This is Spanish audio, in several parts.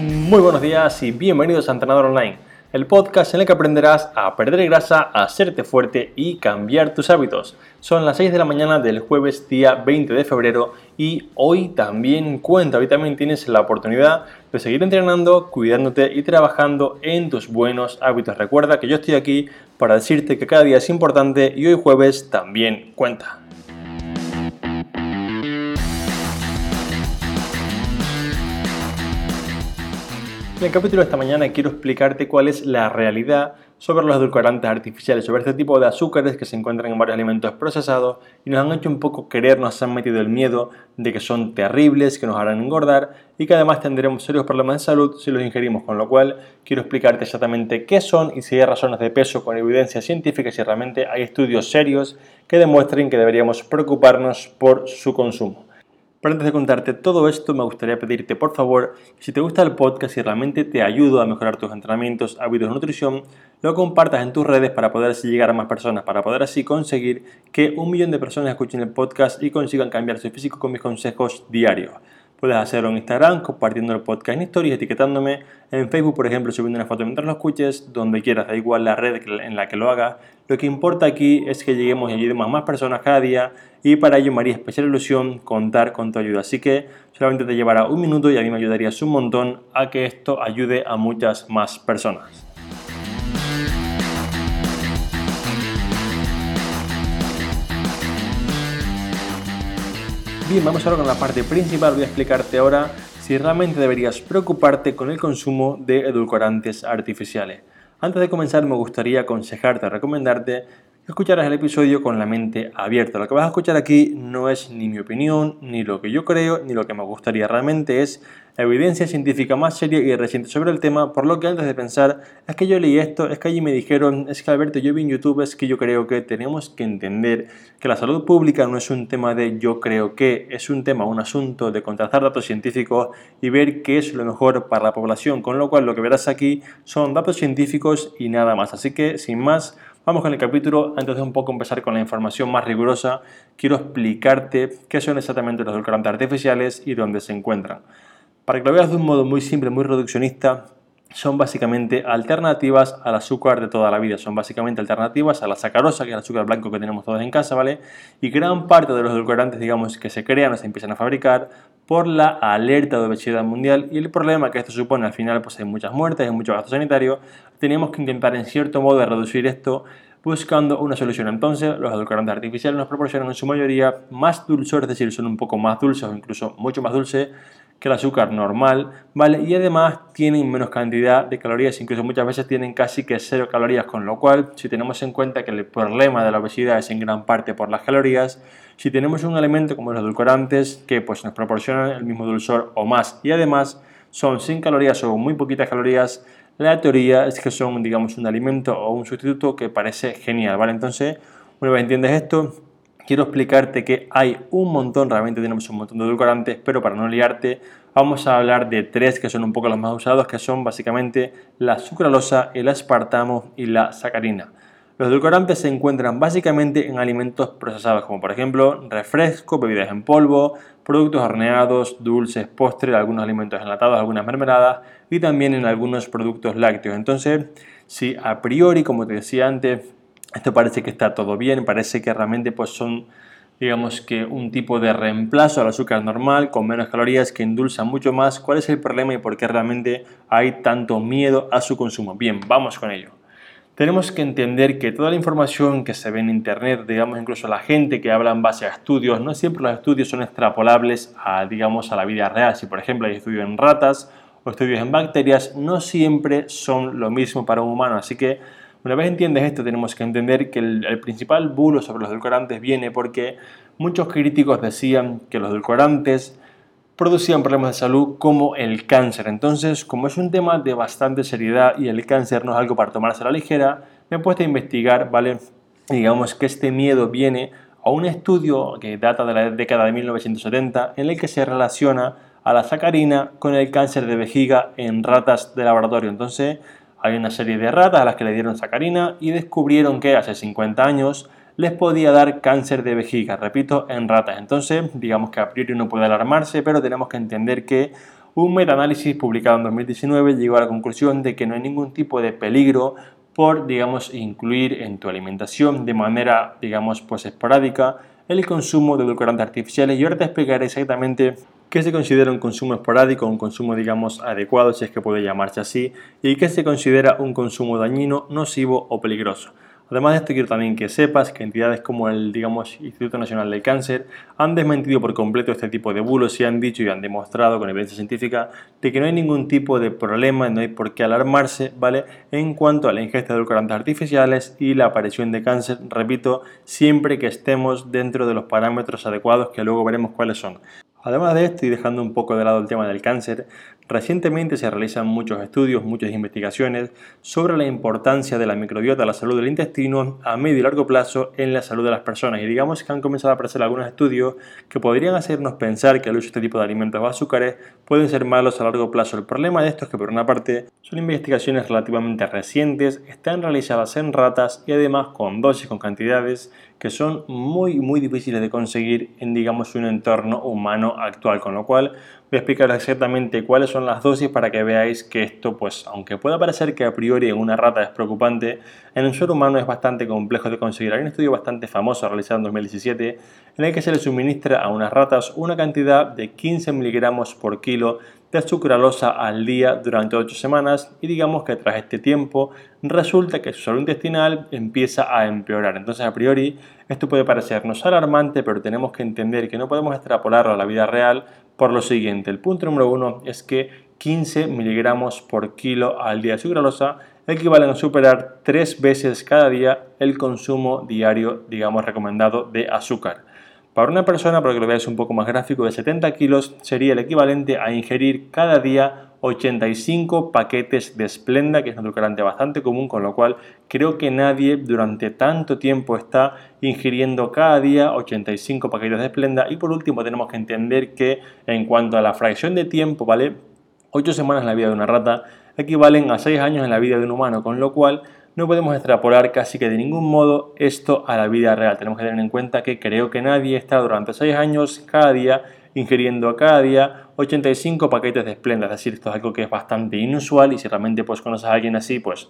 Muy buenos días y bienvenidos a Entrenador Online, el podcast en el que aprenderás a perder grasa, a hacerte fuerte y cambiar tus hábitos. Son las 6 de la mañana del jueves día 20 de febrero y hoy también cuenta, hoy también tienes la oportunidad de seguir entrenando, cuidándote y trabajando en tus buenos hábitos. Recuerda que yo estoy aquí para decirte que cada día es importante y hoy jueves también cuenta. En el capítulo de esta mañana quiero explicarte cuál es la realidad sobre los edulcorantes artificiales, sobre este tipo de azúcares que se encuentran en varios alimentos procesados y nos han hecho un poco querer, nos han metido el miedo de que son terribles, que nos harán engordar y que además tendremos serios problemas de salud si los ingerimos, con lo cual quiero explicarte exactamente qué son y si hay razones de peso con evidencia científica si realmente hay estudios serios que demuestren que deberíamos preocuparnos por su consumo. Pero antes de contarte todo esto, me gustaría pedirte por favor si te gusta el podcast y realmente te ayuda a mejorar tus entrenamientos, hábitos de nutrición, lo compartas en tus redes para poder así llegar a más personas, para poder así conseguir que un millón de personas escuchen el podcast y consigan cambiar su físico con mis consejos diarios. Puedes hacerlo en Instagram, compartiendo el podcast en stories, etiquetándome. En Facebook, por ejemplo, subiendo una foto mientras lo escuches, donde quieras, da igual la red en la que lo hagas. Lo que importa aquí es que lleguemos y ayudemos a más personas cada día y para ello me haría especial ilusión contar con tu ayuda. Así que solamente te llevará un minuto y a mí me ayudarías un montón a que esto ayude a muchas más personas. Bien, vamos ahora con la parte principal. Voy a explicarte ahora si realmente deberías preocuparte con el consumo de edulcorantes artificiales. Antes de comenzar me gustaría aconsejarte, recomendarte escucharás el episodio con la mente abierta. Lo que vas a escuchar aquí no es ni mi opinión, ni lo que yo creo, ni lo que me gustaría. Realmente es evidencia científica más seria y reciente sobre el tema, por lo que antes de pensar, es que yo leí esto, es que allí me dijeron, es que Alberto, yo vi en YouTube, es que yo creo que tenemos que entender que la salud pública no es un tema de yo creo que, es un tema, un asunto de contrastar datos científicos y ver qué es lo mejor para la población, con lo cual lo que verás aquí son datos científicos y nada más. Así que, sin más, Vamos con el capítulo. Antes de un poco empezar con la información más rigurosa, quiero explicarte qué son exactamente los edulcorantes artificiales y dónde se encuentran. Para que lo veas de un modo muy simple, muy reduccionista, son básicamente alternativas al azúcar de toda la vida, son básicamente alternativas a la sacarosa, que es el azúcar blanco que tenemos todos en casa, ¿vale? Y gran parte de los edulcorantes, digamos, que se crean o se empiezan a fabricar por la alerta de obesidad mundial y el problema que esto supone al final, pues hay muchas muertes, hay mucho gasto sanitario, tenemos que intentar en cierto modo reducir esto buscando una solución. Entonces, los edulcorantes artificiales nos proporcionan en su mayoría más dulzor, es decir, son un poco más dulces o incluso mucho más dulces que el azúcar normal, ¿vale? Y además tienen menos cantidad de calorías, incluso muchas veces tienen casi que cero calorías, con lo cual, si tenemos en cuenta que el problema de la obesidad es en gran parte por las calorías, si tenemos un alimento como los edulcorantes que pues nos proporcionan el mismo dulzor o más y además son sin calorías o muy poquitas calorías, la teoría es que son, digamos, un alimento o un sustituto que parece genial, ¿vale? Entonces, una vez entiendes esto, quiero explicarte que hay un montón, realmente tenemos un montón de edulcorantes, pero para no liarte, vamos a hablar de tres que son un poco los más usados, que son básicamente la sucralosa, el aspartamo y la sacarina. Los edulcorantes se encuentran básicamente en alimentos procesados, como por ejemplo refresco, bebidas en polvo, productos horneados, dulces, postres, algunos alimentos enlatados, algunas mermeladas y también en algunos productos lácteos. Entonces, si a priori, como te decía antes, esto parece que está todo bien, parece que realmente pues son digamos que un tipo de reemplazo al azúcar normal con menos calorías que endulza mucho más. ¿Cuál es el problema y por qué realmente hay tanto miedo a su consumo? Bien, vamos con ello. Tenemos que entender que toda la información que se ve en internet, digamos incluso la gente que habla en base a estudios, no siempre los estudios son extrapolables a digamos a la vida real. Si por ejemplo hay estudios en ratas o estudios en bacterias, no siempre son lo mismo para un humano, así que una vez entiendes esto, tenemos que entender que el, principal bulo sobre los edulcorantes viene porque muchos críticos decían que los edulcorantes producían problemas de salud como el cáncer. Entonces, como es un tema de bastante seriedad y el cáncer no es algo para tomarse a la ligera, me he puesto a investigar, ¿vale? Digamos que este miedo viene a un estudio que data de la década de 1970 en el que se relaciona a la sacarina con el cáncer de vejiga en ratas de laboratorio. Entonces, hay una serie de ratas a las que le dieron sacarina y descubrieron que hace 50 años les podía dar cáncer de vejiga, repito, en ratas. Entonces, digamos que a priori no puede alarmarse, pero tenemos que entender que un metaanálisis publicado en 2019 llegó a la conclusión de que no hay ningún tipo de peligro por, digamos, incluir en tu alimentación de manera, digamos, pues esporádica el consumo de edulcorantes artificiales y ahora te explicaré exactamente qué se considera un consumo esporádico, un consumo, digamos, adecuado, si es que puede llamarse así, y qué se considera un consumo dañino, nocivo o peligroso. Además de esto, quiero también que sepas que entidades como el digamos, Instituto Nacional del Cáncer han desmentido por completo este tipo de bulos y han dicho y han demostrado con evidencia científica de que no hay ningún tipo de problema, no hay por qué alarmarse, ¿vale? En cuanto a la ingesta de edulcorantes artificiales y la aparición de cáncer, repito, siempre que estemos dentro de los parámetros adecuados que luego veremos cuáles son. Además de esto y dejando un poco de lado el tema del cáncer, recientemente se realizan muchos estudios, muchas investigaciones sobre la importancia de la microbiota, la salud del intestino a medio y largo plazo en la salud de las personas. Y digamos que han comenzado a aparecer algunos estudios que podrían hacernos pensar que el uso de este tipo de alimentos o azúcares pueden ser malos a largo plazo. El problema de esto es que por una parte son investigaciones relativamente recientes, están realizadas en ratas y además con dosis, con cantidades que son muy muy difíciles de conseguir en digamos un entorno humano actual, con lo cual voy a explicar exactamente cuáles son las dosis para que veáis que esto pues aunque pueda parecer que a priori en una rata es preocupante, en un ser humano es bastante complejo de conseguir. Hay un estudio bastante famoso realizado en 2017 en el que se le suministra a unas ratas una cantidad de 15 miligramos por kilo de sucralosa al día durante 8 semanas y digamos que tras este tiempo resulta que su salud intestinal empieza a empeorar. Entonces a priori esto puede parecernos alarmante, pero tenemos que entender que no podemos extrapolarlo a la vida real por lo siguiente. El punto número uno es que 15 miligramos por kilo al día de sucralosa equivalen a superar tres veces cada día el consumo diario, digamos, recomendado de azúcar. Para una persona, para que lo veáis un poco más gráfico, de 70 kilos sería el equivalente a ingerir cada día 85 paquetes de Splenda, que es un edulcorante bastante común, con lo cual creo que nadie durante tanto tiempo está ingiriendo cada día 85 paquetes de Splenda. Y por último tenemos que entender que en cuanto a la fracción de tiempo, ¿vale? 8 semanas en la vida de una rata equivalen a 6 años en la vida de un humano, con lo cual no podemos extrapolar casi que de ningún modo esto a la vida real. Tenemos que tener en cuenta que creo que nadie está durante 6 años cada día ingiriendo cada día 85 paquetes de Splenda. Es decir, esto es algo que es bastante inusual y si realmente pues conoces a alguien así, pues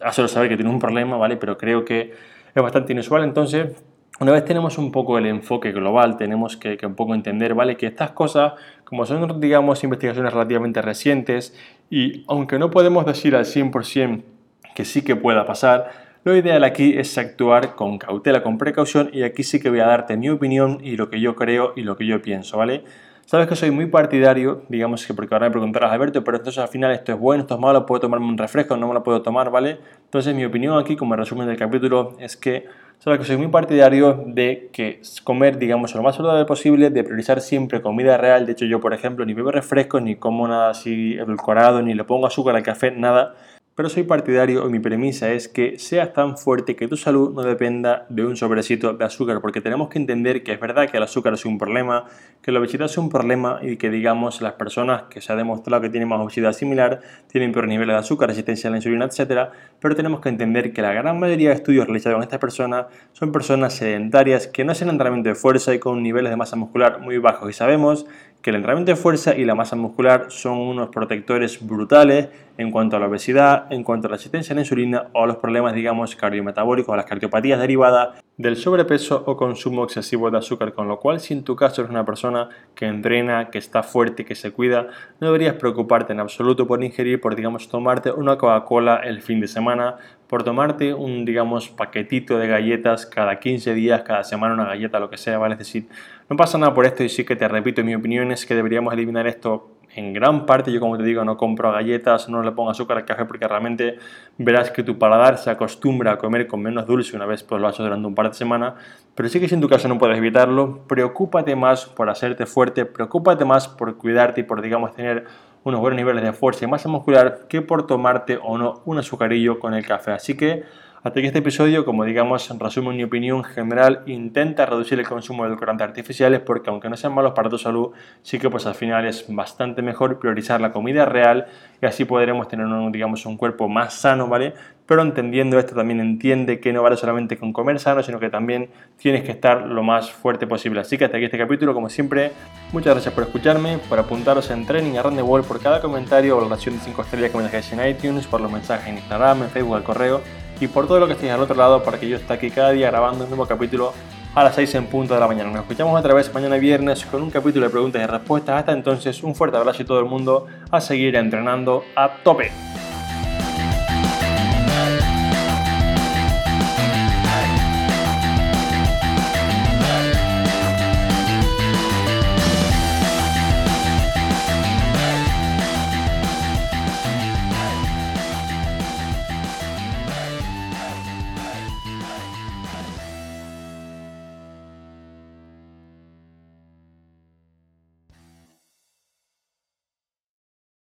hazlo saber que tiene un problema, ¿vale? Pero creo que es bastante inusual. Entonces, una vez tenemos un poco el enfoque global, tenemos que, que, un poco entender, ¿vale? Que estas cosas, como son, digamos, investigaciones relativamente recientes y aunque no podemos decir al 100% que sí que pueda pasar, lo ideal aquí es actuar con cautela, con precaución y aquí sí que voy a darte mi opinión y lo que yo creo y lo que yo pienso, ¿vale? Sabes que soy muy partidario, digamos que porque ahora me preguntarás, Alberto, pero entonces al final esto es bueno, esto es malo, puedo tomarme un refresco, no me lo puedo tomar, ¿vale? Entonces mi opinión aquí, como resumen del capítulo, es que sabes que soy muy partidario de que comer, digamos, lo más saludable posible, de priorizar siempre comida real. De hecho, yo, por ejemplo, ni bebo refrescos, ni como nada así edulcorado, ni le pongo azúcar al café, nada pero soy partidario y mi premisa es que seas tan fuerte que tu salud no dependa de un sobrecito de azúcar, porque tenemos que entender que es verdad que el azúcar es un problema, que la obesidad es un problema y que digamos las personas que se ha demostrado que tienen más obesidad similar tienen peor nivel de azúcar, resistencia a la insulina, etc. Pero tenemos que entender que la gran mayoría de estudios realizados con estas personas son personas sedentarias que no hacen entrenamiento de fuerza y con niveles de masa muscular muy bajos y sabemos que el entrenamiento de fuerza y la masa muscular son unos protectores brutales en cuanto a la obesidad, en cuanto a la resistencia a la insulina o a los problemas, digamos, cardiometabólicos o las cardiopatías derivadas del sobrepeso o consumo excesivo de azúcar, con lo cual si en tu caso eres una persona que entrena, que está fuerte, que se cuida, no deberías preocuparte en absoluto por ingerir, por digamos tomarte una Coca-Cola el fin de semana, por tomarte un digamos paquetito de galletas cada 15 días, cada semana una galleta, lo que sea, ¿vale? Es decir, no pasa nada por esto y sí que te repito, mi opinión es que deberíamos eliminar esto en gran parte, yo como te digo, no compro galletas, no le pongo azúcar al café porque realmente verás que tu paladar se acostumbra a comer con menos dulce una vez pues lo has hecho durante un par de semanas, pero sí que si en tu caso no puedes evitarlo, preocúpate más por hacerte fuerte, preocúpate más por cuidarte y por, digamos, tener unos buenos niveles de fuerza y masa muscular que por tomarte o no un azucarillo con el café. Así que Hasta aquí este episodio, como digamos, en resumen mi opinión general, intenta reducir el consumo de edulcorantes artificiales porque aunque no sean malos para tu salud, sí que pues al final es bastante mejor priorizar la comida real y así podremos tener un, digamos, un cuerpo más sano, ¿vale? Pero entendiendo esto también entiende que no vale solamente con comer sano, sino que también tienes que estar lo más fuerte posible. Así que hasta aquí este capítulo, como siempre, muchas gracias por escucharme, por apuntaros en Training Around the World, por cada comentario o valoración de 5 estrellas que me dejáis en iTunes, por los mensajes en Instagram, en Facebook, al correo y por todo lo que estéis al otro lado para que yo esté aquí cada día grabando un nuevo capítulo a las 6 en punto de la mañana. Nos escuchamos otra vez mañana viernes con un capítulo de preguntas y respuestas. Hasta entonces, un fuerte abrazo y todo el mundo a seguir entrenando a tope.